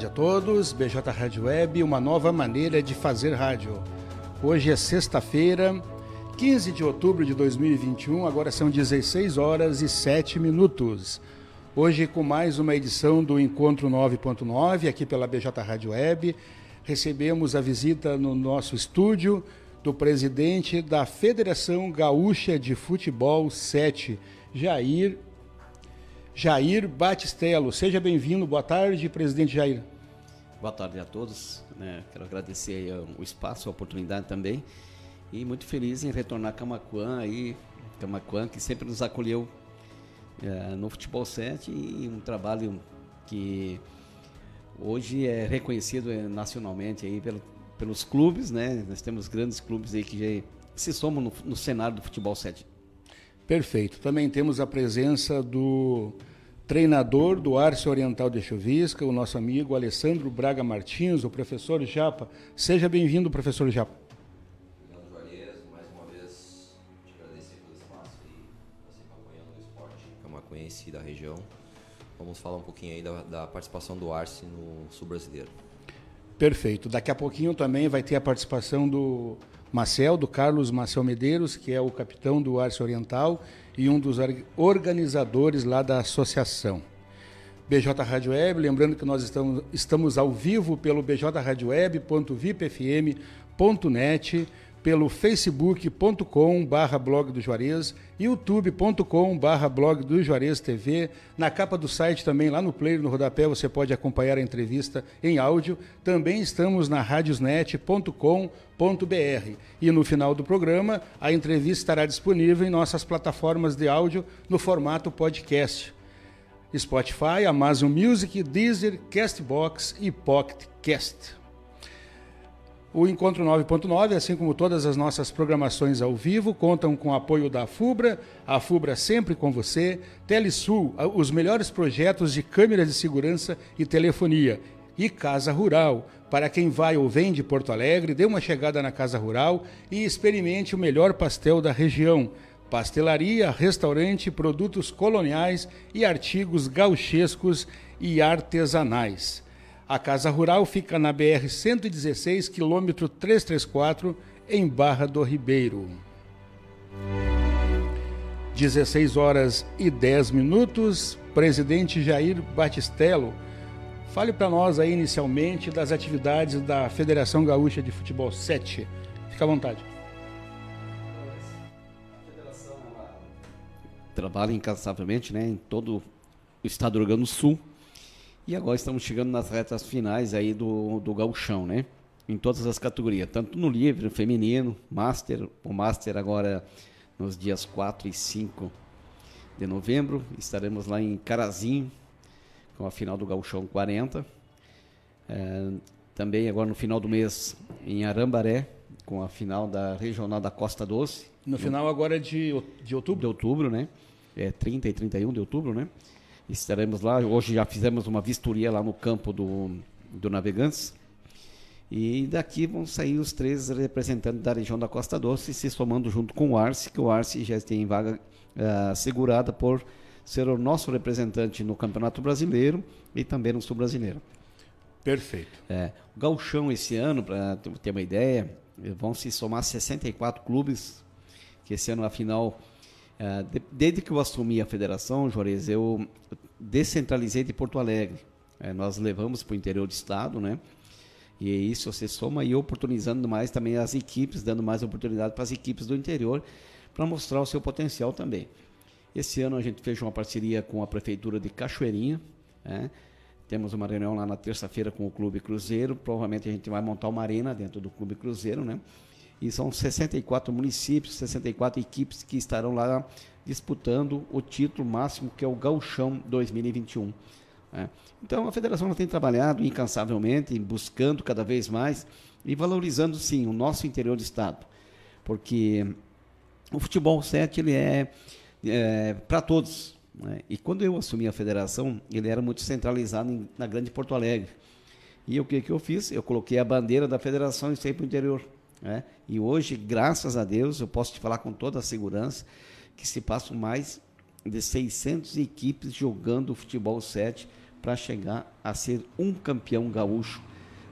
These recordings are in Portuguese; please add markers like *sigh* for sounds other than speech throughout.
tarde a todos. BJ Rádio Web, uma nova maneira de fazer rádio. Hoje é sexta-feira, 15 de outubro de 2021, agora são 16 horas e 7 minutos. Hoje com mais uma edição do Encontro 9.9 aqui pela BJ Rádio Web. Recebemos a visita no nosso estúdio do presidente da Federação Gaúcha de Futebol 7, Jair Jair Batistello. Seja bem-vindo. Boa tarde, presidente Jair. Boa tarde a todos. Né? Quero agradecer o espaço, a oportunidade também. E muito feliz em retornar a Camacuã aí, Camacuã que sempre nos acolheu é, no Futebol 7 e um trabalho que hoje é reconhecido eh, nacionalmente aí pelo, pelos clubes, né? Nós temos grandes clubes aí que se somam no, no cenário do Futebol 7. Perfeito. Também temos a presença do treinador do Arce Oriental de Chuvisca, o nosso amigo Alessandro Braga Martins, o professor Japa. Seja bem-vindo, professor Japa. Obrigado, Juarez. Mais uma vez, te agradecer pelo espaço e você acompanhando o esporte camacuense da região. Vamos falar um pouquinho aí da, da participação do Arce no Sul Brasileiro. Perfeito. Daqui a pouquinho também vai ter a participação do Marcel, do Carlos Marcel Medeiros, que é o capitão do Arce Oriental e um dos organizadores lá da associação. BJ Rádio Web, lembrando que nós estamos, estamos ao vivo pelo bjradioweb.vipfm.net, pelo facebook.com barra blog do Juarez, youtube.com barra blog do Juarez TV, na capa do site também, lá no player, no rodapé, você pode acompanhar a entrevista em áudio, também estamos na radiosnet.com.br e no final do programa, a entrevista estará disponível em nossas plataformas de áudio no formato podcast. Spotify, Amazon Music, Deezer, Castbox e Pocket Cast. O Encontro 9.9, assim como todas as nossas programações ao vivo, contam com o apoio da FUBRA, a FUBRA sempre com você, Telesul, os melhores projetos de câmeras de segurança e telefonia, e Casa Rural. Para quem vai ou vem de Porto Alegre, dê uma chegada na Casa Rural e experimente o melhor pastel da região. Pastelaria, restaurante, produtos coloniais e artigos gauchescos e artesanais. A Casa Rural fica na BR 116, quilômetro 334, em Barra do Ribeiro. 16 horas e 10 minutos. Presidente Jair Batistello, fale para nós aí inicialmente das atividades da Federação Gaúcha de Futebol 7. Fica à vontade. Trabalha incansavelmente né, em todo o estado do Rio Grande do Sul e agora estamos chegando nas retas finais aí do, do gauchão, né? Em todas as categorias, tanto no livre, no feminino, master, o master agora nos dias 4 e 5 de novembro, estaremos lá em Carazinho, com a final do gauchão 40. É, também agora no final do mês em Arambaré, com a final da regional da Costa Doce. No, no final agora de, de outubro? De outubro, né? É 30 e 31 de outubro, né? Estaremos lá. Hoje já fizemos uma vistoria lá no campo do, do Navegantes. E daqui vão sair os três representantes da região da Costa Doce, se somando junto com o Arce, que o Arce já tem vaga uh, segurada por ser o nosso representante no Campeonato Brasileiro e também no Sul Brasileiro. Perfeito. É, o Gauchão esse ano, para ter uma ideia, vão se somar 64 clubes, que esse ano, afinal, Uh, de, desde que eu assumi a federação, Juarez, eu descentralizei de Porto Alegre. Uh, nós levamos para o interior do estado, né? E isso você soma e oportunizando mais também as equipes, dando mais oportunidade para as equipes do interior para mostrar o seu potencial também. Esse ano a gente fez uma parceria com a prefeitura de Cachoeirinha, né? Temos uma reunião lá na terça-feira com o Clube Cruzeiro. Provavelmente a gente vai montar uma arena dentro do Clube Cruzeiro, né? E são 64 municípios, 64 equipes que estarão lá disputando o título máximo, que é o Gauchão 2021. Né? Então a federação tem trabalhado incansavelmente, buscando cada vez mais e valorizando sim o nosso interior do estado, porque o futebol 7 ele é, é para todos. Né? E quando eu assumi a federação, ele era muito centralizado em, na grande Porto Alegre. E o que, que eu fiz? Eu coloquei a bandeira da federação e saí para o interior. Né? E hoje, graças a Deus, eu posso te falar com toda a segurança que se passam mais de 600 equipes jogando futebol 7 para chegar a ser um campeão gaúcho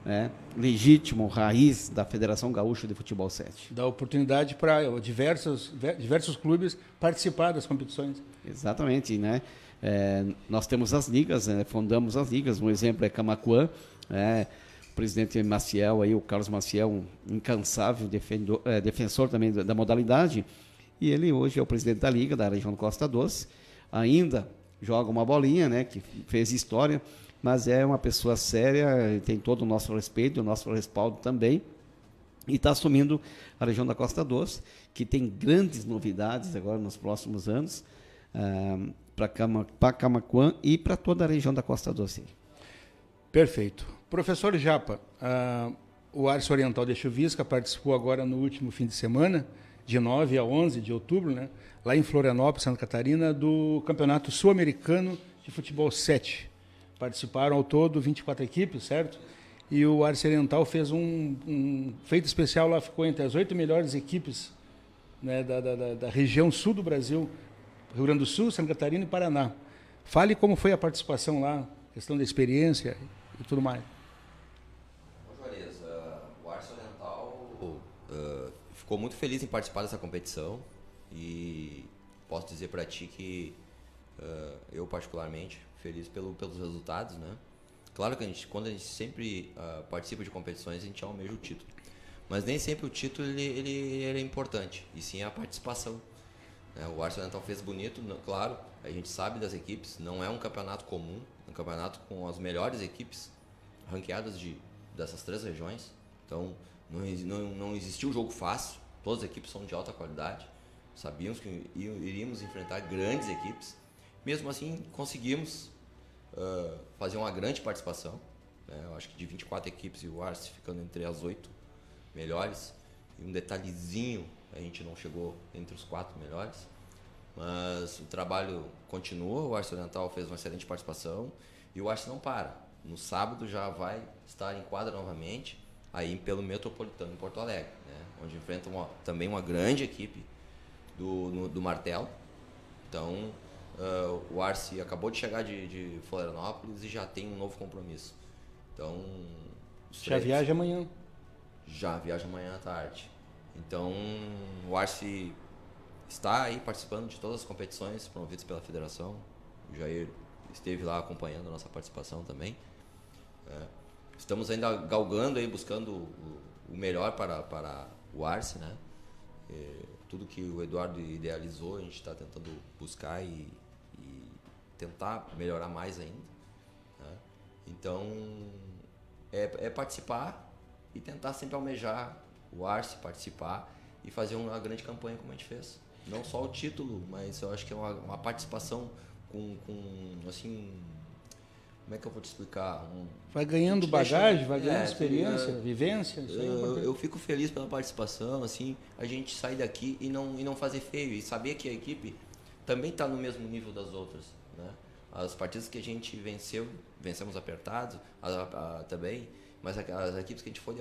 né, legítimo, raiz da Federação Gaúcha de Futebol 7. Dá oportunidade para diversos, diversos clubes participar das competições. Exatamente, né? É, nós temos as ligas, né, fundamos as ligas, um exemplo é Camacuã, né, presidente Maciel, aí, o Carlos Maciel, um incansável defendor, é, defensor também da, da modalidade, e ele hoje é o presidente da liga da região Costa Doce, ainda joga uma bolinha, né, que fez história, mas é uma pessoa séria, tem todo o nosso respeito, o nosso respaldo também, e está assumindo a região da Costa Doce, que tem grandes novidades agora nos próximos anos, uh, para Camacuã e para toda a região da Costa Doce. Perfeito. Professor Japa, uh, o Arce Oriental de Chuvisca participou agora no último fim de semana, de 9 a 11 de outubro, né, lá em Florianópolis, Santa Catarina, do Campeonato Sul-Americano de Futebol 7. Participaram ao todo 24 equipes, certo? E o Arce Oriental fez um, um, feito especial lá, ficou entre as oito melhores equipes né, da, da, da, região sul do Brasil, Rio Grande do Sul, Santa Catarina e Paraná. Fale como foi a participação lá, questão da experiência e tudo mais. Juarez, uh, o Arce Oriental uh, ficou muito feliz em participar dessa competição e posso dizer para ti que uh, eu particularmente feliz pelo, pelos resultados, né? Claro que a gente, quando a gente sempre uh, participa de competições, a gente almeja o título. Mas nem sempre o título ele, ele, ele é importante, e sim a participação. Né? O Arsenal fez bonito, claro, a gente sabe das equipes, não é um campeonato comum, é um campeonato com as melhores equipes ranqueadas de, dessas três regiões. Então, não, não, não existiu jogo fácil, todas as equipes são de alta qualidade. Sabíamos que iríamos enfrentar grandes equipes mesmo assim, conseguimos uh, fazer uma grande participação. Né? Eu acho que de 24 equipes e o Arce ficando entre as oito melhores. E um detalhezinho, a gente não chegou entre os quatro melhores. Mas o trabalho continua, o Arce Oriental fez uma excelente participação e o Arce não para. No sábado já vai estar em quadra novamente, aí pelo Metropolitano em Porto Alegre, né? onde enfrenta uma, também uma grande equipe do, no, do Martelo. Então, Uh, o Arce acabou de chegar de, de, Florianópolis e já tem um novo compromisso. Então. Já viaja amanhã. Já viaja amanhã à tarde. Então, o Arce está aí participando de todas as competições promovidas pela federação. O Jair esteve lá acompanhando a nossa participação também. É. Estamos ainda galgando aí, buscando o, o melhor para, para o Arce, né? É, tudo que o Eduardo idealizou, a gente está tentando buscar e, tentar melhorar mais ainda. Né? Então, é, é, participar e tentar sempre almejar o Arce, participar e fazer uma grande campanha como a gente fez. Não só o título, mas eu acho que é uma, uma participação com, com, assim, como é que eu vou te explicar? Um, vai ganhando bagagem, vai ganhando é, experiência, é, vivência. É eu, eu, fico feliz pela participação, assim, a gente sair daqui e não, e não fazer feio e saber que a equipe também está no mesmo nível das outras. Né? As partidas que a gente venceu, vencemos apertados a, a, também, mas as equipes que a gente foi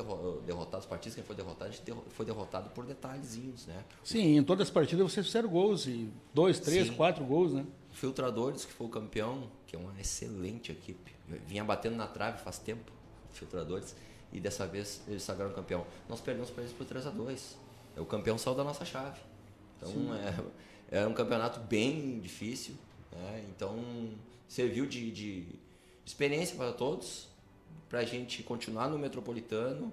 derrotado, as partidas que a gente foi derrotado, a gente foi derrotado por detalhezinhos, né? Sim, em todas as partidas vocês fizeram gols, e dois, três, Sim. quatro gols, né? Filtradores, que foi o campeão, que é uma excelente equipe. Vinha batendo na trave faz tempo, Filtradores, e dessa vez eles sagraram campeão. Nós perdemos para eles por 3 a 2 O campeão saiu da nossa chave. Então é, é um campeonato bem difícil, né? Então, serviu de, de experiência para todos, para a gente continuar no metropolitano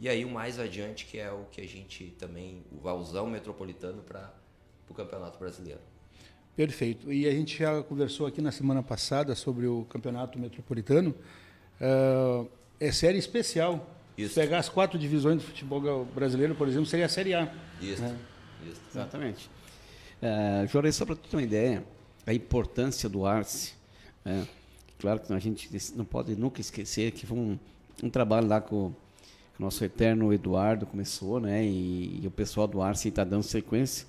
e aí o mais adiante, que é o que a gente também vai usar o metropolitano para o Campeonato Brasileiro. Perfeito. E a gente já conversou aqui na semana passada sobre o Campeonato Metropolitano. Uh, é série especial. Isso. Se pegar as quatro divisões do futebol brasileiro, por exemplo, seria a Série A. Isso. Né? Isso. Exatamente. Uh, Jorge, só para tu ter uma ideia, a importância do Arce. Né? Claro que a gente não pode nunca esquecer que foi um, um trabalho lá com o nosso eterno Eduardo começou, né? E, e o pessoal do Arce está dando sequência.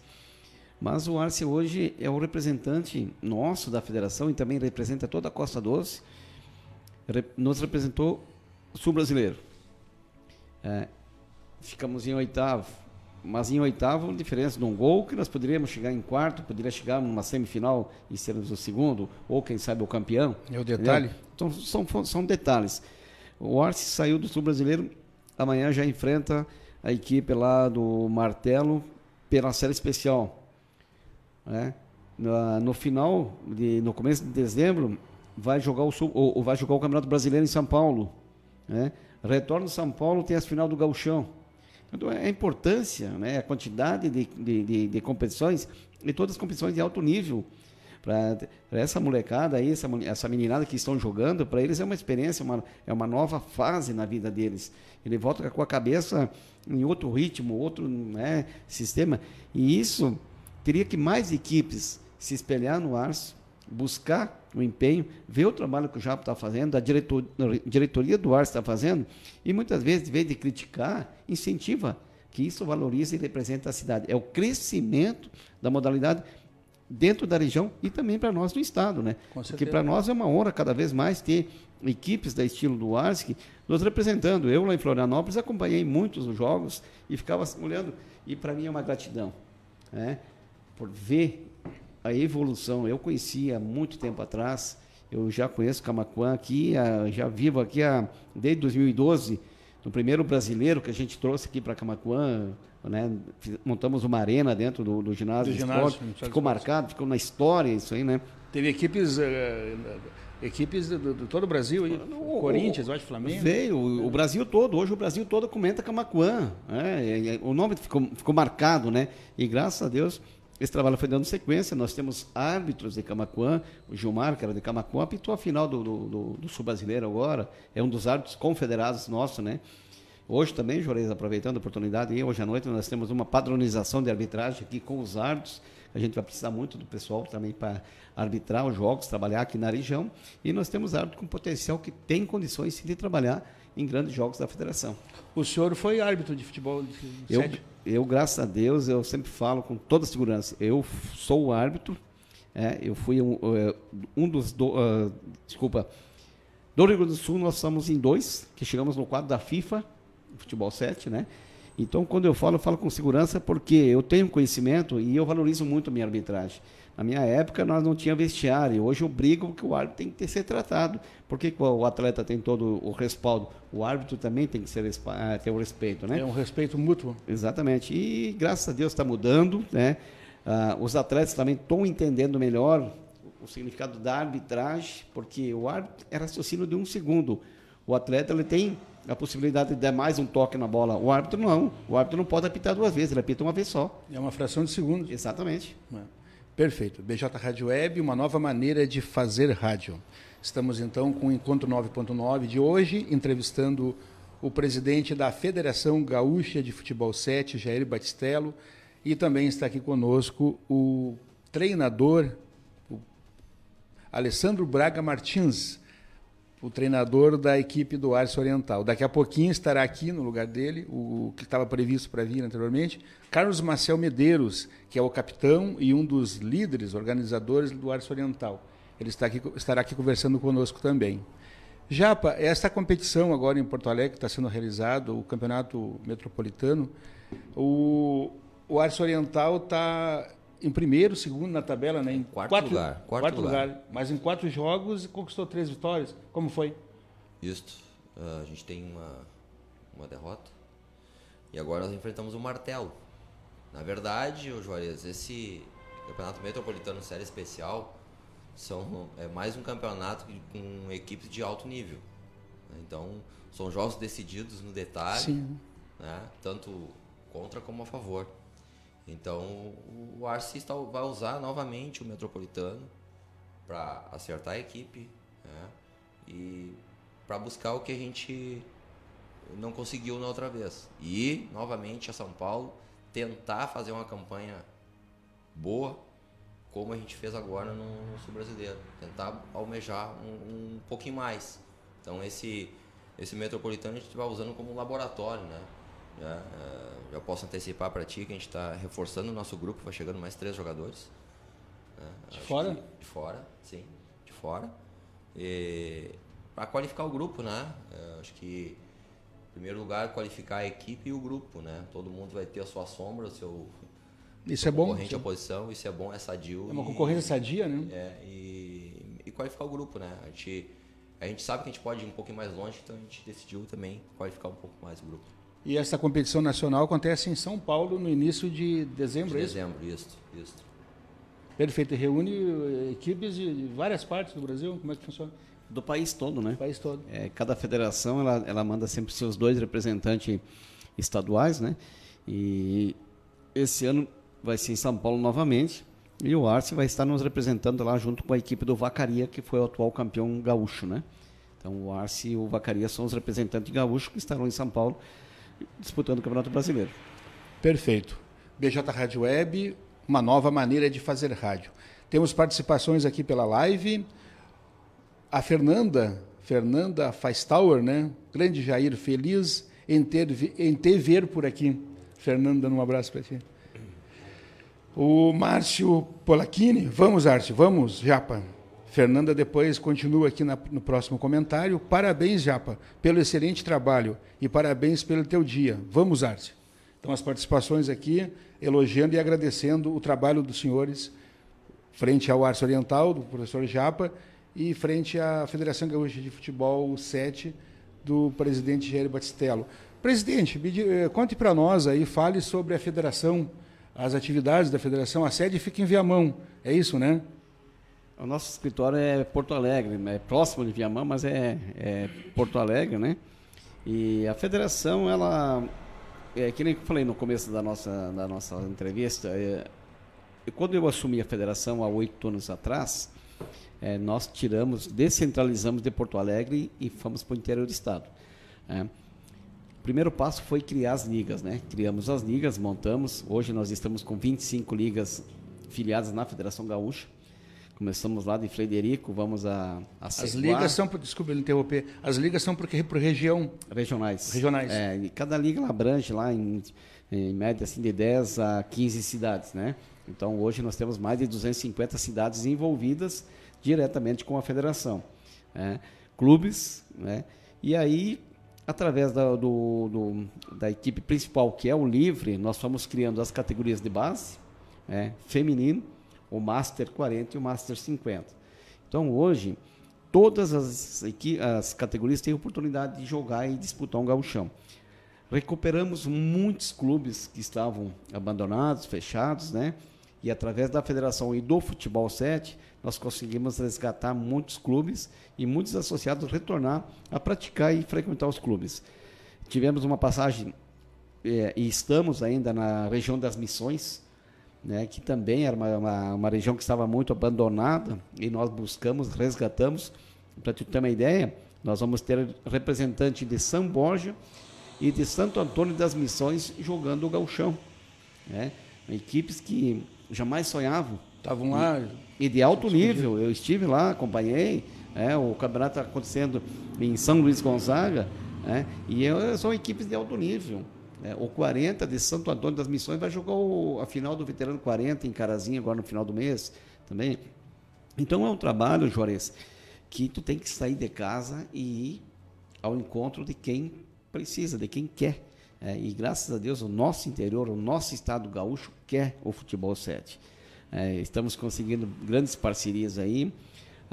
Mas o Arce hoje é o representante nosso da federação e também representa toda a Costa Doce. nos representou sul brasileiro. É, ficamos em oitavo, mas em oitavo, diferença de um gol, que nós poderíamos chegar em quarto, poderia chegar numa semifinal e sermos o segundo, ou quem sabe o campeão. É o detalhe. Entendeu? Então são, são detalhes. O Arce saiu do sul brasileiro, amanhã já enfrenta a equipe lá do Martelo pela série especial. Né? No, no final, de, no começo de dezembro, vai jogar o, ou, vai jogar o Campeonato Brasileiro em São Paulo. Né? Retorno São Paulo tem as final do Gauchão. Então, é a importância, né, a quantidade de, de, de, de competições, e todas as competições de alto nível. Para essa molecada aí, essa, essa meninada que estão jogando, para eles é uma experiência, uma, é uma nova fase na vida deles. Ele volta com a cabeça em outro ritmo, outro né, sistema. E isso teria que mais equipes se espelhar no Arço, buscar o empenho, ver o trabalho que o Japo está fazendo, a diretor, diretoria do Arce está fazendo, e muitas vezes, em vez de criticar, incentiva que isso valorize e represente a cidade. É o crescimento da modalidade dentro da região e também para nós no estado, né? Porque para nós é uma honra cada vez mais ter equipes da estilo do Arce nos representando. Eu lá em Florianópolis acompanhei muitos jogos e ficava olhando e para mim é uma gratidão, né? Por ver a evolução. Eu conhecia há muito tempo atrás, eu já conheço Camacuã aqui, já vivo aqui há, desde 2012, no primeiro brasileiro que a gente trouxe aqui para Camacuã, né? montamos uma arena dentro do, do ginásio, do ginásio esporte, ficou marcado, ficou na história isso aí, né? Teve equipes... Uh, equipes de, de, todo o Brasil, aí. O, Corinthians, o, Flamengo. Veio, o, o, Brasil todo, hoje o Brasil todo comenta Camacuã. Né? O nome ficou, ficou marcado, né? E graças a Deus esse trabalho foi dando sequência. Nós temos árbitros de Camacuã. O Gilmar, que era de Camacuã, apitou a final do, do, do, do Sul Brasileiro agora. É um dos árbitros confederados nosso, né? Hoje também, Juarez, aproveitando a oportunidade, hoje à noite nós temos uma padronização de arbitragem aqui com os árbitros. A gente vai precisar muito do pessoal também para arbitrar os jogos, trabalhar aqui na região. E nós temos árbitros com potencial que tem condições de trabalhar em grandes jogos da federação. O senhor foi árbitro de futebol de eu, eu, graças a Deus, eu sempre falo com toda segurança, eu sou o árbitro, é, eu fui um, é, um dos, do, uh, desculpa, do Rio Grande do Sul nós somos em dois, que chegamos no quadro da FIFA, futebol 7, né? Então, quando eu falo, eu falo com segurança porque eu tenho conhecimento e eu valorizo muito a minha arbitragem. Na minha época, nós não tinha vestiário. Hoje eu brigo que o árbitro tem que ter, ser tratado. Porque o atleta tem todo o respaldo. O árbitro também tem que ser, eh, ter o respeito, né? É um respeito mútuo. Exatamente. E graças a Deus está mudando, né? Ah, os atletas também estão entendendo melhor o significado da arbitragem, porque o árbitro é raciocínio de um segundo. O atleta ele tem a possibilidade de dar mais um toque na bola. O árbitro não. O árbitro não pode apitar duas vezes, ele apita uma vez só. É uma fração de segundo. Exatamente. É. Perfeito. BJ Rádio Web, uma nova maneira de fazer rádio. Estamos então com o Encontro 9.9 de hoje, entrevistando o presidente da Federação Gaúcha de Futebol 7, Jair Batistello, e também está aqui conosco o treinador o Alessandro Braga Martins, o treinador da equipe do Arce Oriental. Daqui a pouquinho estará aqui no lugar dele, o que estava previsto para vir anteriormente, Carlos Marcel Medeiros, que é o capitão e um dos líderes, organizadores do Arce Oriental. Ele está aqui, estará aqui conversando conosco também. Japa, esta competição agora em Porto Alegre está sendo realizado, o Campeonato Metropolitano, o, o Arce Oriental está em primeiro, segundo na tabela, né? Em quarto, quatro, lugar. Quarto, quarto lugar. lugar. Mas em quatro jogos conquistou três vitórias. Como foi? Isso. Uh, a gente tem uma, uma derrota. E agora nós enfrentamos o Martelo. Na verdade, o Juarez, esse campeonato metropolitano série especial são, é mais um campeonato com equipes de alto nível. Então, são jogos decididos no detalhe. Né? tanto contra como a favor. Então o Arce vai usar novamente o Metropolitano para acertar a equipe né? e para buscar o que a gente não conseguiu na outra vez. E novamente a São Paulo tentar fazer uma campanha boa, como a gente fez agora no, no Sul Brasileiro. Tentar almejar um, um pouquinho mais. Então esse, esse metropolitano a gente vai usando como laboratório, né? Uh, já posso antecipar para ti que a gente está reforçando o nosso grupo, vai chegando mais três jogadores. Né? De Acho fora? de fora, sim, de fora. Para qualificar o grupo, né? Acho que primeiro lugar, qualificar a equipe e o grupo, né? Todo mundo vai ter a sua sombra, o seu isso é bom. Concorrente à posição, isso é bom, é sadio. É uma concorrência sadia, né? É, e, e qualificar o grupo, né? A gente, a gente sabe que a gente pode ir um pouquinho mais longe, então a gente decidiu também qualificar um pouco mais o grupo. E essa competição nacional acontece em São Paulo no início de dezembro, de é isso? Dezembro, isso, isso. Perfeito. Reúne eh, equipes de várias partes do Brasil? Como é que funciona? Do país todo, né? Do país todo. É, cada federação ela, ela manda sempre seus dois representantes estaduais, né? E esse ano vai ser em São Paulo novamente. E o Arce vai estar nos representando lá junto com a equipe do Vacaria, que foi o atual campeão gaúcho, né? Então o Arce e o Vacaria são os representantes gaúchos que estarão em São Paulo disputando o Campeonato Brasileiro. Perfeito. BJ Rádio Web, uma nova maneira de fazer rádio. Temos participações aqui pela live. A Fernanda, Fernanda Feistauer, né? Grande Jair, feliz em ter, em ter ver por aqui. Fernanda, um abraço para ti. O Márcio Polacchini, vamos, Arte, vamos, Japa. Fernanda depois continua aqui na, no próximo comentário. Parabéns, Japa, pelo excelente trabalho e parabéns pelo teu dia. Vamos, Arte. Então, as participações aqui, elogiando e agradecendo o trabalho dos senhores frente ao Arce Oriental, do professor Japa, e frente à Federação Gaúcha de Futebol 7, do presidente Jair Batistello. Presidente, eh, conte para nós aí, fale sobre a federação as atividades da federação. A sede fica em Viamão, é isso, né? O nosso escritório é Porto Alegre, é próximo de Viamão, mas é, é Porto Alegre, né? E a federação, ela, é, que nem eu falei no começo da nossa, da nossa entrevista, é, quando eu assumi a federação há oito anos atrás, é, nós tiramos, descentralizamos de Porto Alegre e fomos para o interior do estado. É primeiro passo foi criar as ligas, né? Criamos as ligas, montamos. Hoje nós estamos com 25 ligas filiadas na Federação Gaúcha. Começamos lá de Frederico, vamos a, a As ligas são, desculpa interromper, as ligas são por, por região? Regionais. Regionais. É, e cada liga abrange lá em, em média assim, de 10 a 15 cidades, né? Então hoje nós temos mais de 250 cidades envolvidas diretamente com a federação. Né? Clubes, né? E aí através da, do, do, da equipe principal, que é o Livre, nós fomos criando as categorias de base, é, feminino, o Master 40 e o Master 50. Então, hoje, todas as, as categorias têm oportunidade de jogar e disputar um gauchão. Recuperamos muitos clubes que estavam abandonados, fechados, né? E através da federação e do Futebol 7, nós conseguimos resgatar muitos clubes e muitos associados retornar a praticar e frequentar os clubes. Tivemos uma passagem é, e estamos ainda na região das Missões, né, que também era uma, uma, uma, região que estava muito abandonada e nós buscamos, resgatamos. Para te ter uma ideia, nós vamos ter representante de São Borja e de Santo Antônio das Missões jogando o gauchão. Né? Equipes que jamais sonhavam Estavam lá. E, e de alto nível. Eu estive lá, acompanhei. É, o campeonato está acontecendo em São Luís Gonzaga. É, e eu, são equipes de alto nível. É, o 40 de Santo Antônio das Missões vai jogar o, a final do Veterano 40 em Carazinho agora no final do mês também. Então é um trabalho, Juarez, que tu tem que sair de casa e ir ao encontro de quem precisa, de quem quer. É, e graças a Deus o nosso interior, o nosso estado gaúcho quer o futebol 7. É, estamos conseguindo grandes parcerias aí.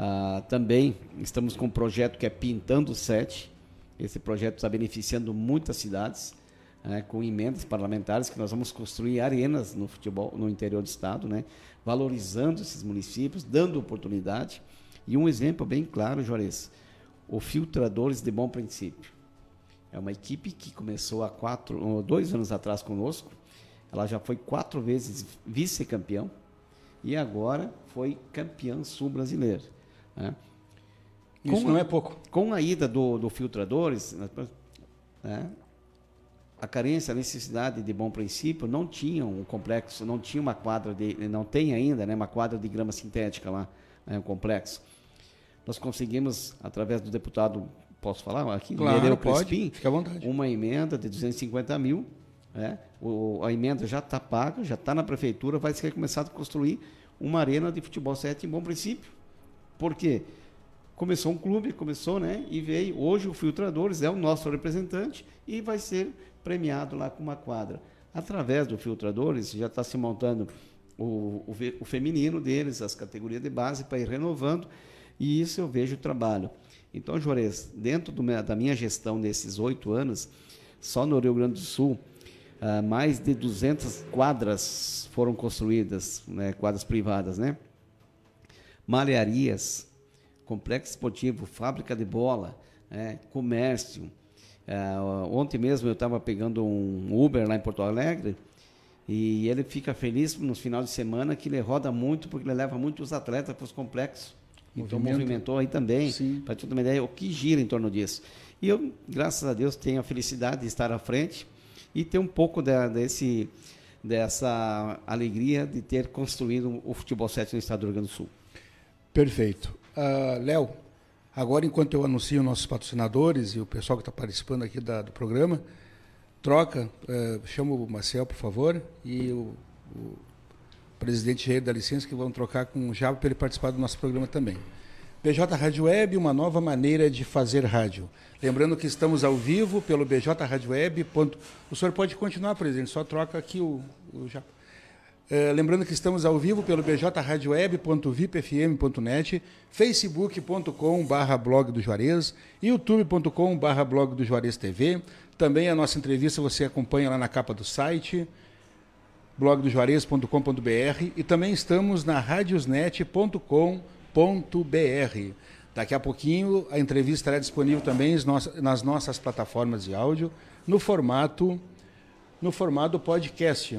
Ah, também estamos com um projeto que é Pintando Sete. Esse projeto está beneficiando muitas cidades, né, com emendas parlamentares, que nós vamos construir arenas no futebol no interior do estado, né, valorizando esses municípios, dando oportunidade. E um exemplo bem claro, Juarez, o Filtradores de Bom Princípio. É uma equipe que começou há quatro, dois anos atrás conosco. Ela já foi quatro vezes vice-campeão e agora foi campeão sul-brasileiro. Né? Isso não é pouco. Com a ida do, do Filtradores, né? A carência, a necessidade de bom princípio, não tinha um complexo, não tinha uma quadra de, não tem ainda, né, uma quadra de grama sintética lá, né, um complexo. Nós conseguimos, através do deputado, posso falar aqui? Claro, Nereu pode, Crispim, fica à vontade. Uma emenda de 250 mil né? O, a emenda já está paga, já está na prefeitura, vai ser começado a construir uma arena de futebol 7 em bom princípio. Por quê? começou um clube, começou, né? E veio. Hoje o Filtradores é o nosso representante e vai ser premiado lá com uma quadra. Através do Filtradores já está se montando o, o, o, feminino deles, as categorias de base para ir renovando. E isso eu vejo o trabalho. Então, Juarez, dentro do, da minha gestão nesses oito anos, só no Rio Grande do Sul, uh, mais de 200 quadras foram construídas, né, quadras privadas, né? Malharias, complexo esportivo, fábrica de bola, é, comércio. É, ontem mesmo eu estava pegando um Uber lá em Porto Alegre e ele fica feliz no final de semana que ele roda muito porque ele leva muitos atletas para os complexos. Então movimentou aí também, para ter uma ideia, o que gira em torno disso. E eu, graças a Deus, tenho a felicidade de estar à frente e ter um pouco de, desse, dessa alegria de ter construído o futebol 7 no estado do Rio Grande do Sul. Perfeito. Uh, Léo, agora enquanto eu anuncio nossos patrocinadores e o pessoal que está participando aqui da, do programa, troca, uh, chama o Marcel, por favor, e o, o presidente Jair da licença que vão trocar com o Jabo para ele participar do nosso programa também. BJ Rádio Web, uma nova maneira de fazer rádio. Lembrando que estamos ao vivo pelo BJ Rádio Web. O senhor pode continuar, presidente, só troca aqui o, o Jabo. É, lembrando que estamos ao vivo pelo bjradioweb.vipfm.net, facebook.com.br blog do Juarez, youtube.com.br blog do Juarez TV. Também a nossa entrevista você acompanha lá na capa do site, blogdojuarez.com.br e também estamos na radiosnet.com.br. Daqui a pouquinho a entrevista estará disponível também nas nossas plataformas de áudio no formato no formato podcast.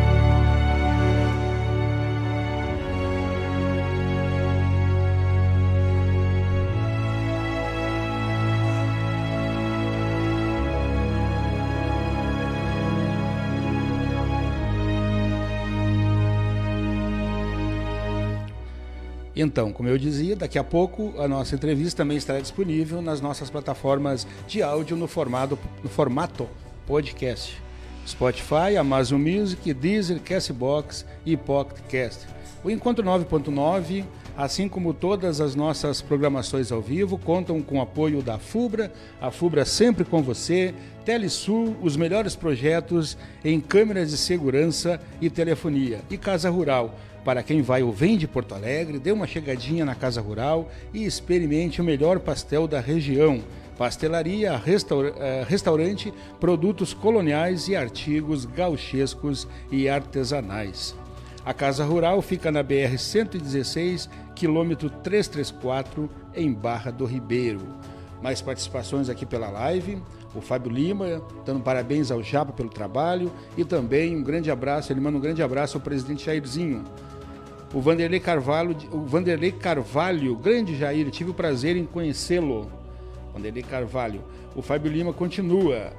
Então, como eu dizia, daqui a pouco a nossa entrevista também estará disponível nas nossas plataformas de áudio no, formado, no formato podcast. Spotify, Amazon Music, Deezer, Castbox e Pocketcast. O Encontro 9.9, assim como todas as nossas programações ao vivo, contam com o apoio da FUBRA, a FUBRA sempre com você, Telesul, os melhores projetos em câmeras de segurança e telefonia, e Casa Rural para quem vai ou vem de Porto Alegre, dê uma chegadinha na Casa Rural e experimente o melhor pastel da região. Pastelaria, restaur eh, restaurante, produtos coloniais e artigos gauchescos e artesanais. A Casa Rural fica na BR 116, quilômetro 334, em Barra do Ribeiro. Mais participações aqui pela live. O Fábio Lima, dando parabéns ao Japa pelo trabalho e também um grande abraço, ele manda um grande abraço ao presidente Jairzinho o Vanderlei Carvalho, o Vanderlei Carvalho, grande Jair, tive o prazer em conhecê-lo. Vanderlei Carvalho. O Fábio Lima continua.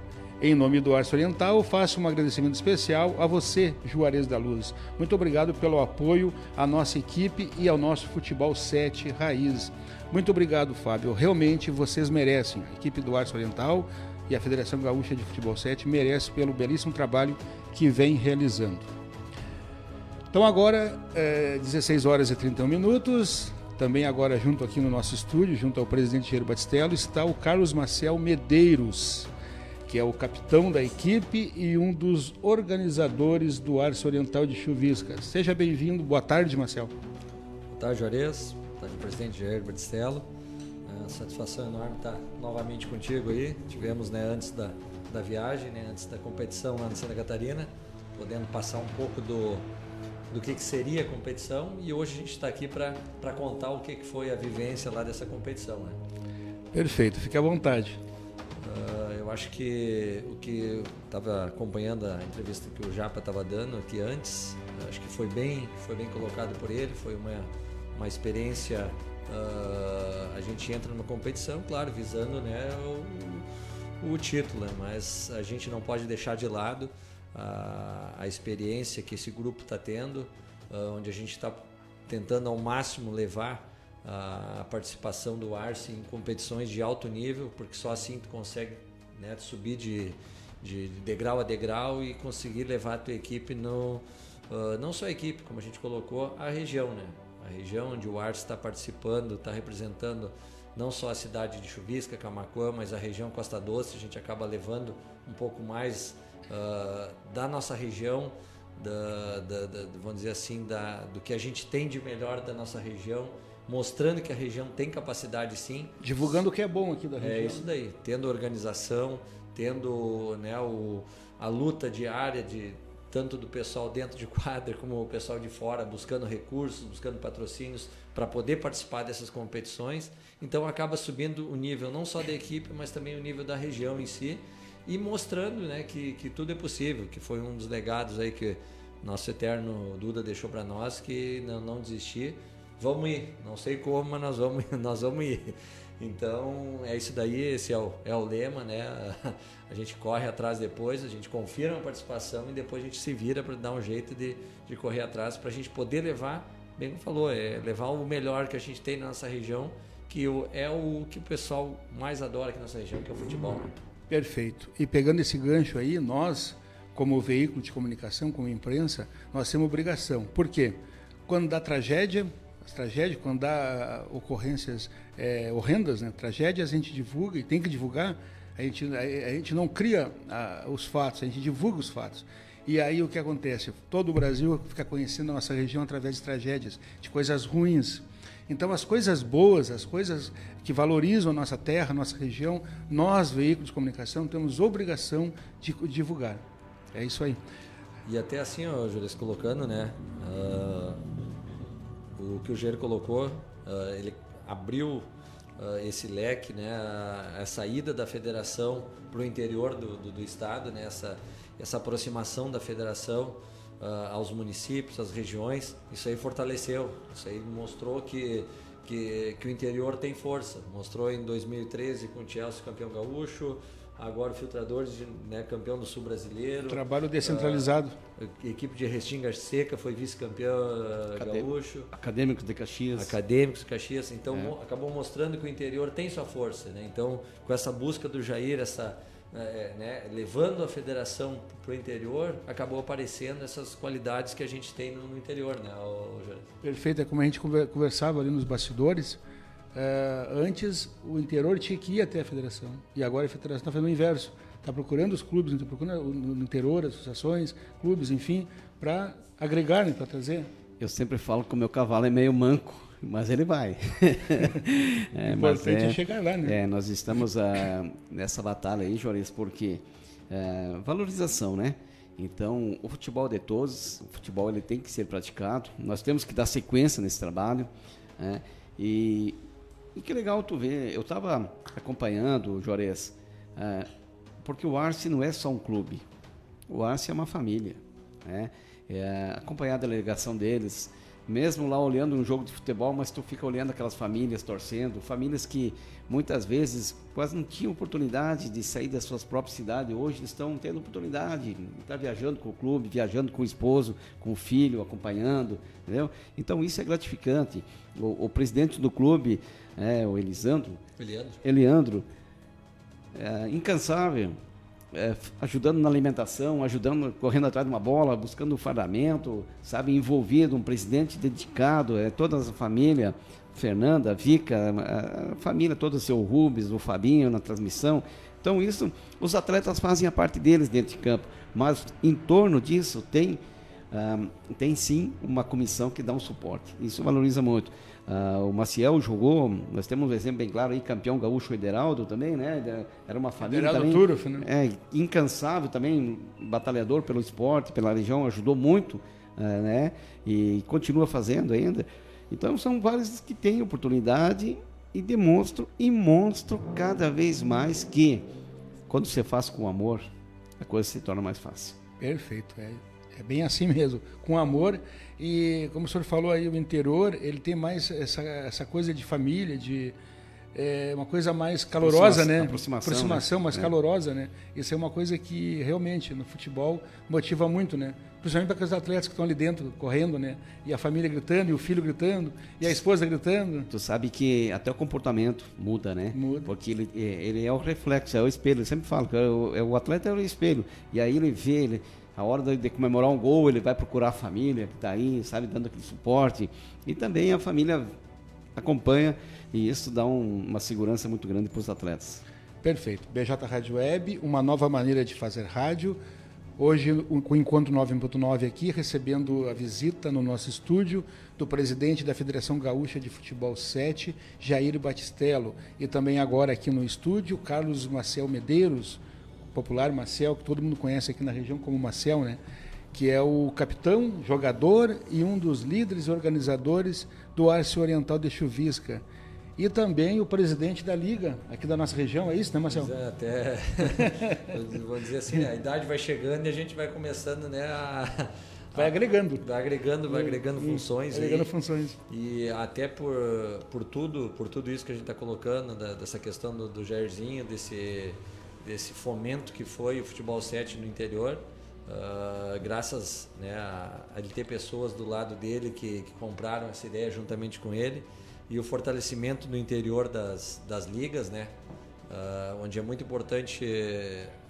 Em nome do Arço Oriental, faço um agradecimento especial a você, Juarez da Luz. Muito obrigado pelo apoio à nossa equipe e ao nosso Futebol 7 Raiz. Muito obrigado, Fábio. Realmente vocês merecem. A equipe do Arço Oriental e a Federação Gaúcha de Futebol 7 merece pelo belíssimo trabalho que vem realizando. Então agora, é, 16 horas e 31 minutos, também agora junto aqui no nosso estúdio, junto ao presidente Jair Batistello, está o Carlos Marcel Medeiros, que é o capitão da equipe e um dos organizadores do Arce Oriental de Chuviscas. Seja bem-vindo, boa tarde, Marcel. Boa tarde, Juarez, boa tarde, presidente Jair Batistello. É satisfação enorme estar novamente contigo aí. Tivemos né, antes da, da viagem, né, antes da competição lá na Santa Catarina, podendo passar um pouco do, do que, que seria a competição e hoje a gente está aqui para contar o que, que foi a vivência lá dessa competição. Né? Perfeito, fique à vontade. Uh, eu acho que o que estava acompanhando a entrevista que o Japa estava dando aqui antes, acho que foi bem, foi bem colocado por ele, foi uma, uma experiência. Uh, a gente entra numa competição, claro, visando né, o, o título, né, mas a gente não pode deixar de lado a, a experiência que esse grupo está tendo, uh, onde a gente está tentando ao máximo levar a participação do Arce em competições de alto nível, porque só assim tu consegue né, subir de, de degrau a degrau e conseguir levar a tua equipe no, uh, não só a equipe, como a gente colocou, a região, né? A região onde o Ars está participando, está representando não só a cidade de Chuvisca, Camacuã, mas a região Costa Doce, a gente acaba levando um pouco mais uh, da nossa região, da, da, da, vamos dizer assim, da, do que a gente tem de melhor da nossa região, mostrando que a região tem capacidade sim. Divulgando o que é bom aqui da é região. É isso daí, tendo organização, tendo né, o, a luta diária de tanto do pessoal dentro de quadra como o pessoal de fora, buscando recursos, buscando patrocínios para poder participar dessas competições. Então acaba subindo o nível não só da equipe, mas também o nível da região em si e mostrando né, que, que tudo é possível, que foi um dos legados aí que nosso eterno Duda deixou para nós, que não, não desistir. Vamos ir, não sei como, mas nós vamos, *laughs* nós vamos ir. Então é isso daí, esse é o, é o lema, né? *laughs* A gente corre atrás depois, a gente confirma a participação e depois a gente se vira para dar um jeito de, de correr atrás para a gente poder levar, bem como falou, é levar o melhor que a gente tem na nossa região, que é o que o pessoal mais adora aqui na nossa região, que é o futebol. Perfeito. E pegando esse gancho aí, nós, como veículo de comunicação, como imprensa, nós temos obrigação. Por quê? Quando dá tragédia, as tragédias, quando dá ocorrências é, horrendas, né? tragédias, a gente divulga e tem que divulgar. A gente, a, a gente não cria a, os fatos, a gente divulga os fatos. E aí o que acontece? Todo o Brasil fica conhecendo a nossa região através de tragédias, de coisas ruins. Então, as coisas boas, as coisas que valorizam a nossa terra, a nossa região, nós, veículos de comunicação, temos obrigação de divulgar. É isso aí. E até assim, ó, Júlio, colocando, né? Uh, o que o Jair colocou, uh, ele abriu uh, esse leque, né? A, a, saída da federação para o interior do, do, do, estado, né? Essa, essa aproximação da federação uh, aos municípios, às regiões, isso aí fortaleceu, isso aí mostrou que, que, que o interior tem força. Mostrou em 2013 com o Chelsea campeão gaúcho, agora o Filtradores, né, campeão do Sul brasileiro. Trabalho descentralizado. Uh, equipe de Restinga Seca foi vice-campeão gaúcho. Acadêmicos de Caxias. Acadêmicos de Caxias. Então é. acabou mostrando que o interior tem sua força. Né? Então, com essa busca do Jair, essa é, né, levando a federação para o interior, acabou aparecendo essas qualidades que a gente tem no, no interior, né, Perfeito, é como a gente conversava ali nos bastidores. É, antes o interior tinha que ir até a federação e agora a federação está fazendo o inverso, está procurando os clubes, está procurando no interior, associações, clubes, enfim, para agregar, para trazer. Eu sempre falo que o meu cavalo é meio manco mas ele vai. *laughs* é, mas é, é, chegar lá, né? É, nós estamos uh, nessa batalha aí, Juarez, porque uh, valorização, né? Então, o futebol de todos, o futebol ele tem que ser praticado. Nós temos que dar sequência nesse trabalho. Né? E, e, que legal tu ver. Eu estava acompanhando, Juarez, uh, porque o Arce não é só um clube. O Arce é uma família. Né? É, acompanhar a delegação deles, mesmo lá olhando um jogo de futebol, mas tu fica olhando aquelas famílias torcendo, famílias que muitas vezes quase não tinham oportunidade de sair das suas próprias cidades, hoje estão tendo oportunidade de estar viajando com o clube, viajando com o esposo, com o filho, acompanhando, entendeu? Então isso é gratificante. O, o presidente do clube, é, o Elisandro, Eliandro, Eliandro é, incansável, é, ajudando na alimentação, ajudando, correndo atrás de uma bola, buscando um fardamento, sabe, envolvido, um presidente dedicado, é, toda a família, Fernanda, Vica, a, a família toda, o seu Rubens, o Fabinho na transmissão. Então isso, os atletas fazem a parte deles dentro de campo, mas em torno disso tem, tem sim uma comissão que dá um suporte. Isso valoriza muito. Uh, o Maciel jogou, nós temos um exemplo bem claro aí, campeão gaúcho Ederaldo também, né? Era uma família também, né? é, incansável também, batalhador pelo esporte, pela região, ajudou muito, uh, né? E continua fazendo ainda. Então são vários que têm oportunidade e demonstram e mostram cada vez mais que quando você faz com amor, a coisa se torna mais fácil. Perfeito, é, é bem assim mesmo, com amor e como o senhor falou aí, o interior, ele tem mais essa, essa coisa de família, de é, uma coisa mais calorosa, né? Aproximação, Aproximação né? mais é. calorosa, né? Isso é uma coisa que realmente no futebol motiva muito, né? Principalmente para aqueles atletas que estão ali dentro, correndo, né? E a família gritando, e o filho gritando, e a esposa gritando. Tu sabe que até o comportamento muda, né? Muda. Porque ele, ele é o reflexo, é o espelho. Eu sempre falo que é o, é o atleta é o espelho. E aí ele vê, ele, a hora de, de, comemorar um gol, ele vai procurar a família que está aí, sabe, dando aquele suporte. E também a família acompanha e isso dá um, uma segurança muito grande para os atletas. Perfeito. BJ Rádio Web, uma nova maneira de fazer rádio. Hoje, com o Encontro 9.9 aqui, recebendo a visita no nosso estúdio do presidente da Federação Gaúcha de Futebol 7, Jair Batistello. E também agora aqui no estúdio, Carlos Marcel Medeiros, popular Marcel, que todo mundo conhece aqui na região como Marcel, né? que é o capitão, jogador e um dos líderes organizadores do Arce Oriental de Chuvisca e também o presidente da liga aqui da nossa região, é isso, né, Marcelo? É, até, *laughs* vou dizer assim, a idade vai chegando e a gente vai começando, né, a, vai agregando, vai agregando, vai agregando e, funções, agregando aí, funções e até por, por tudo, por tudo isso que a gente está colocando da, dessa questão do, do Jairzinho, desse desse fomento que foi o futebol 7 no interior. Uh, graças né, a, a, ele ter pessoas do lado dele que, que compraram essa ideia juntamente com ele e o fortalecimento no interior das, das ligas, né? Uh, onde é muito importante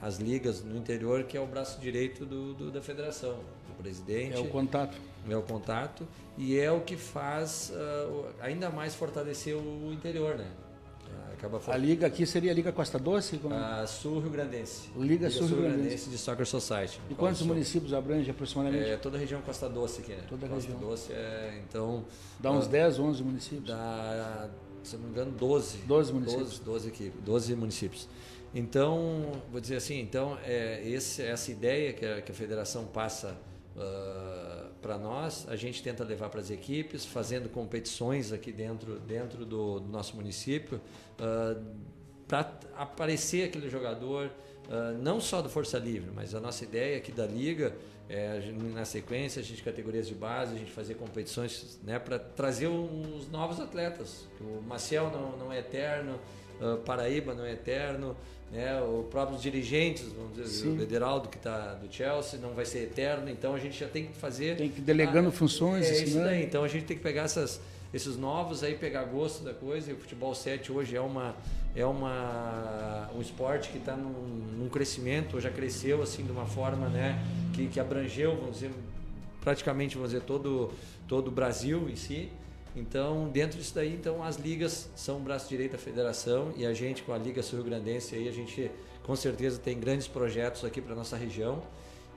as ligas no interior, que é o braço direito do, do, da federação, do presidente. É o contato. É o contato e é o que faz uh, ainda mais fortalecer o interior, né? Acaba a liga aqui seria a Liga Costa Doce? Como... A Sul Rio Grandense. Liga, liga Sul Rio Grandense. de Soccer Society. E quantos Sul. municípios abrange aproximadamente? É, toda a região Costa Doce aqui, né? Toda a Costa região. Doce é, então... Dá uns 10, 11 municípios? Dá, se não me engano, 12. 12 municípios. 12, 12 aqui, 12 municípios. Então, vou dizer assim, então, é, esse, essa ideia que a, que a federação passa uh, para nós, a gente tenta levar para as equipes, fazendo competições aqui dentro, dentro do, do nosso município, uh, para aparecer aquele jogador, uh, não só do Força Livre, mas a nossa ideia aqui da Liga, é, na sequência, a gente categorias de base, a gente fazer competições né, para trazer os novos atletas. O Maciel não, não é eterno, uh, Paraíba não é eterno, né, os próprios dirigentes, vamos dizer, Sim. o Ederaldo que está do Chelsea não vai ser eterno, então a gente já tem que fazer. Tem que ir delegando a, funções. É isso daí, então a gente tem que pegar essas esses novos aí pegar gosto da coisa e o futebol 7 hoje é uma é uma um esporte que está num, num, crescimento já cresceu assim de uma forma né que, que abrangeu vamos dizer praticamente vamos dizer todo todo o Brasil em si então dentro disso daí então as ligas são o braço direito da federação e a gente com a liga sul grandense aí a gente com certeza tem grandes projetos aqui para nossa região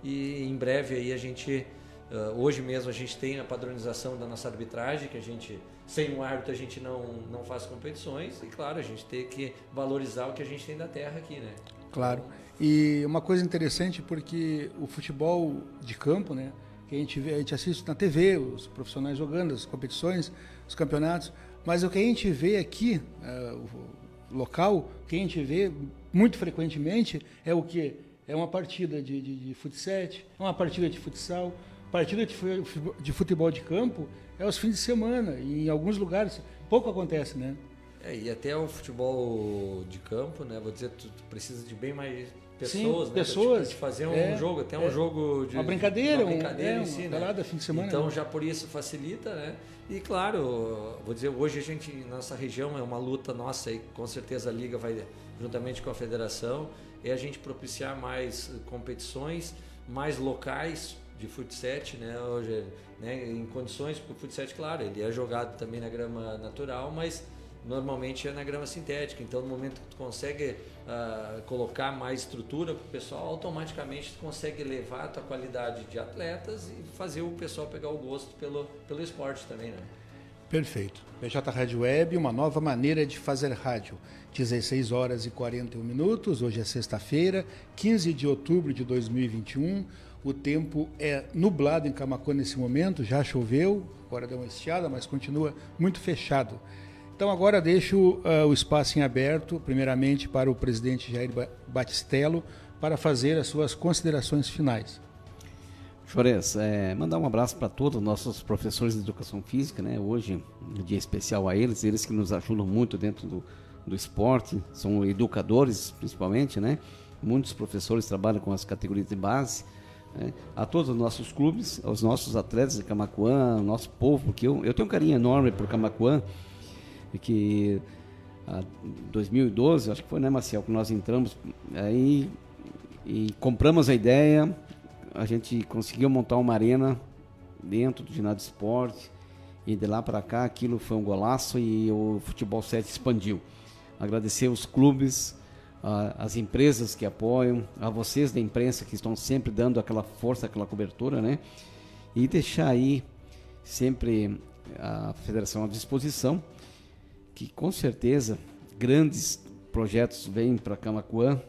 e em breve aí a gente Uh, hoje mesmo a gente tem a padronização da nossa arbitragem, que a gente, sem um árbitro, a gente não, não faz competições, e claro, a gente tem que valorizar o que a gente tem da terra aqui, né? Claro. E uma coisa interessante, porque o futebol de campo, né? Que a gente, vê, a gente assiste na TV, os profissionais jogando, as competições, os campeonatos, mas o que a gente vê aqui, uh, o local, o que a gente vê muito frequentemente é o que? É uma partida de, de, de é uma partida de futsal, partida de futebol de campo é aos fins de semana e em alguns lugares pouco acontece, né? É, e até o futebol de campo, né? Vou dizer, tu, tu precisa de bem mais pessoas, Sim, né? pessoas. De fazer um é, jogo, até um é, jogo de uma brincadeira, uma brincadeira um, é, em si, né? fim de semana. Então né? já por isso facilita, né? E claro, vou dizer, hoje a gente nossa região é uma luta nossa e com certeza a liga vai juntamente com a federação é a gente propiciar mais competições, mais locais de futsal, né, hoje, né, em condições, porque o futsal, claro, ele é jogado também na grama natural, mas normalmente é na grama sintética. Então, no momento que tu consegue uh, colocar mais estrutura para o pessoal, automaticamente tu consegue elevar a tua qualidade de atletas e fazer o pessoal pegar o gosto pelo, pelo esporte também, né? Perfeito. BJ Rádio Web, uma nova maneira de fazer rádio. 16 horas e 41 minutos, hoje é sexta-feira, 15 de outubro de 2021. O tempo é nublado em Camacuã nesse momento, já choveu, agora deu uma estiada, mas continua muito fechado. Então agora deixo uh, o espaço em aberto, primeiramente para o presidente Jair Batistello, para fazer as suas considerações finais. Chores, é, mandar um abraço para todos os nossos professores de educação física, né? Hoje, um dia especial a eles, eles que nos ajudam muito dentro do, do esporte, são educadores principalmente, né? Muitos professores trabalham com as categorias de base né, a todos os nossos clubes, aos nossos atletas de Camacuã, ao nosso povo, porque eu, eu tenho um carinho enorme por Camacuã, e que em 2012, acho que foi, né, Marcial, que nós entramos aí e compramos a ideia, a gente conseguiu montar uma arena dentro do ginásio de esporte e de lá para cá aquilo foi um golaço e o futebol 7 expandiu. Agradecer os clubes, as empresas que apoiam, a vocês da imprensa que estão sempre dando aquela força, aquela cobertura, né? E deixar aí sempre a federação à disposição, que com certeza grandes projetos vêm para Camacuã.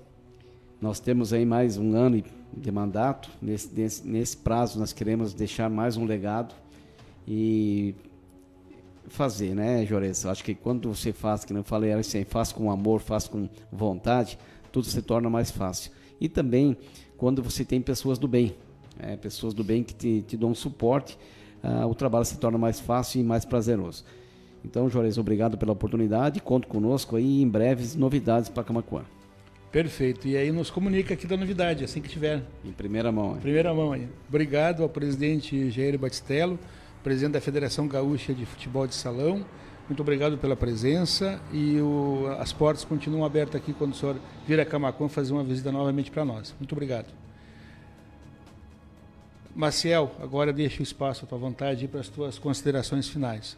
Nós temos aí mais um ano de mandato. Nesse, nesse, nesse prazo nós queremos deixar mais um legado e fazer, né, Jores? Acho que quando você faz, que não falei assim, faz com amor, faz com vontade, tudo se torna mais fácil. E também quando você tem pessoas do bem, é, pessoas do bem que te, te dão suporte, uh, o trabalho se torna mais fácil e mais prazeroso. Então, Jores, obrigado pela oportunidade. Conto conosco aí em breves novidades para Camacuã. Perfeito. E aí nos comunica aqui da novidade, assim que tiver. Em primeira mão. Em primeira mão aí. Obrigado ao presidente Jair Batistello presidente da Federação Gaúcha de Futebol de Salão. Muito obrigado pela presença e o, as portas continuam abertas aqui quando o senhor vir a Camacuã fazer uma visita novamente para nós. Muito obrigado. Maciel, agora deixa o espaço à tua vontade para as tuas considerações finais.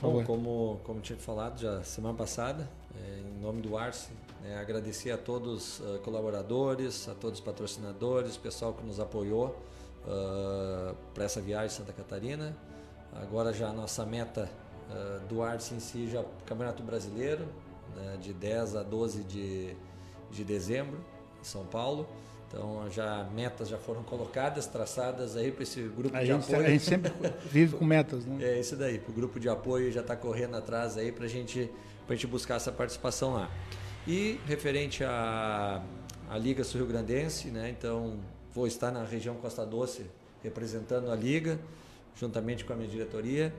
Bom, como, como tinha falado já semana passada, é, em nome do Arce, é, agradecer a todos os uh, colaboradores, a todos os patrocinadores, pessoal que nos apoiou uh, para essa viagem Santa Catarina. Agora já a nossa meta uh, do Arts em si já Campeonato Brasileiro, né, de 10 a 12 de, de dezembro, em São Paulo. Então já metas já foram colocadas, traçadas aí para esse grupo a de gente, apoio. A gente sempre *laughs* vive com metas, né? É isso daí. O grupo de apoio já está correndo atrás aí para gente, a gente buscar essa participação lá. E referente à, à Liga Sul Rio Grandense, né? Então vou estar na região Costa Doce representando a Liga juntamente com a minha diretoria.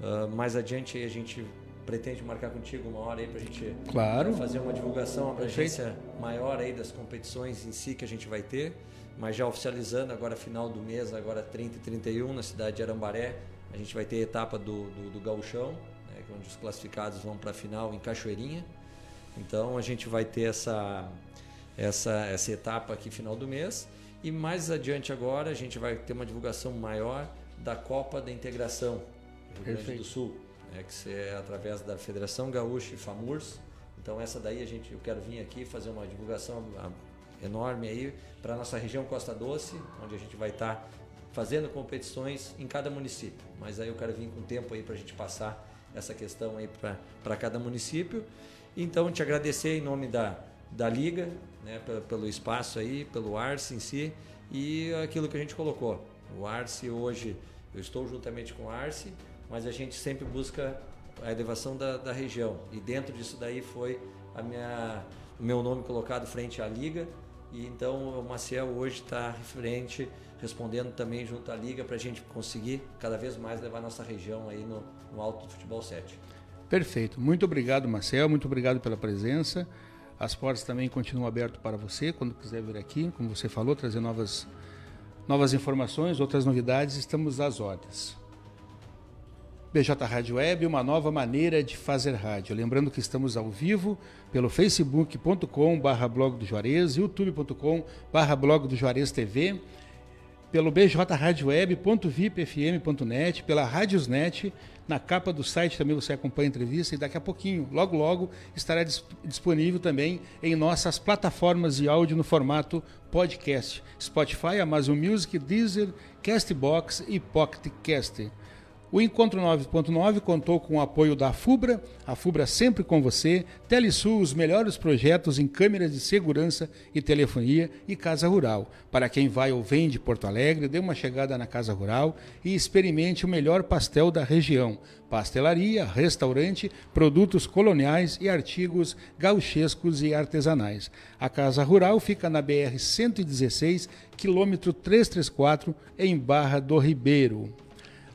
Uh, mais adiante a gente pretende marcar contigo uma hora aí para a gente claro. fazer uma divulgação, uma abrangência maior aí das competições em si que a gente vai ter. Mas já oficializando agora final do mês, agora 30 e 31 na cidade de Arambaré, a gente vai ter a etapa do, do, do gauchão, né, é onde os classificados vão para a final em Cachoeirinha. Então a gente vai ter essa, essa, essa etapa aqui final do mês. E mais adiante agora a gente vai ter uma divulgação maior da Copa da Integração Rio Grande Perfeito. do Sul, né, que é através da Federação Gaúcha e FAMURS. Então essa daí a gente, eu quero vir aqui fazer uma divulgação enorme aí para nossa região Costa Doce, onde a gente vai estar tá fazendo competições em cada município. Mas aí eu quero vir com tempo aí para a gente passar essa questão aí para cada município. Então te agradecer em nome da, da Liga, né, pelo espaço aí, pelo Arce em si e aquilo que a gente colocou. O Arce hoje eu estou juntamente com o Arce, mas a gente sempre busca a elevação da, da região. E dentro disso daí foi a minha, o meu nome colocado frente à Liga. E então o Maciel hoje está referente, respondendo também junto à Liga para a gente conseguir cada vez mais levar nossa região aí no, no alto do futebol 7. Perfeito. Muito obrigado, Marcel. Muito obrigado pela presença. As portas também continuam abertas para você quando quiser vir aqui, como você falou, trazer novas novas informações, outras novidades, estamos às ordens. BJ Rádio Web, uma nova maneira de fazer rádio. Lembrando que estamos ao vivo pelo facebook.com barra blog do Juarez, youtube.com barra blog do Juarez TV, pelo bjradioweb.vipfm.net, pela Radiosnet, na capa do site também você acompanha a entrevista e daqui a pouquinho, logo logo, estará disponível também em nossas plataformas de áudio no formato podcast: Spotify, Amazon Music, Deezer, Castbox e Pocket Cast. O Encontro 9.9 contou com o apoio da FUBRA, a FUBRA sempre com você, Telesul, os melhores projetos em câmeras de segurança e telefonia e Casa Rural. Para quem vai ou vem de Porto Alegre, dê uma chegada na Casa Rural e experimente o melhor pastel da região. Pastelaria, restaurante, produtos coloniais e artigos gauchescos e artesanais. A Casa Rural fica na BR 116, quilômetro 334, em Barra do Ribeiro.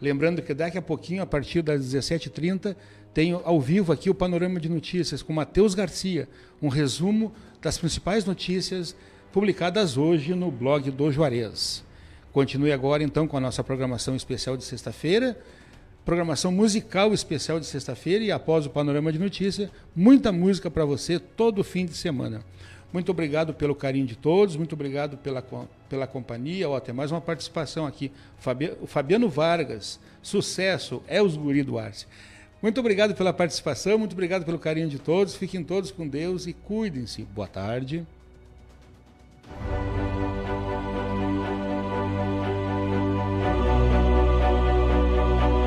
Lembrando que daqui a pouquinho, a partir das 17h30, tenho ao vivo aqui o Panorama de Notícias com Matheus Garcia, um resumo das principais notícias publicadas hoje no blog do Juarez. Continue agora então com a nossa programação especial de sexta-feira, programação musical especial de sexta-feira e após o Panorama de Notícias, muita música para você todo fim de semana. Muito obrigado pelo carinho de todos, muito obrigado pela, pela companhia. Ó, tem mais uma participação aqui. O Fabiano Vargas, sucesso, é os guri do Arce. Muito obrigado pela participação, muito obrigado pelo carinho de todos. Fiquem todos com Deus e cuidem-se. Boa tarde.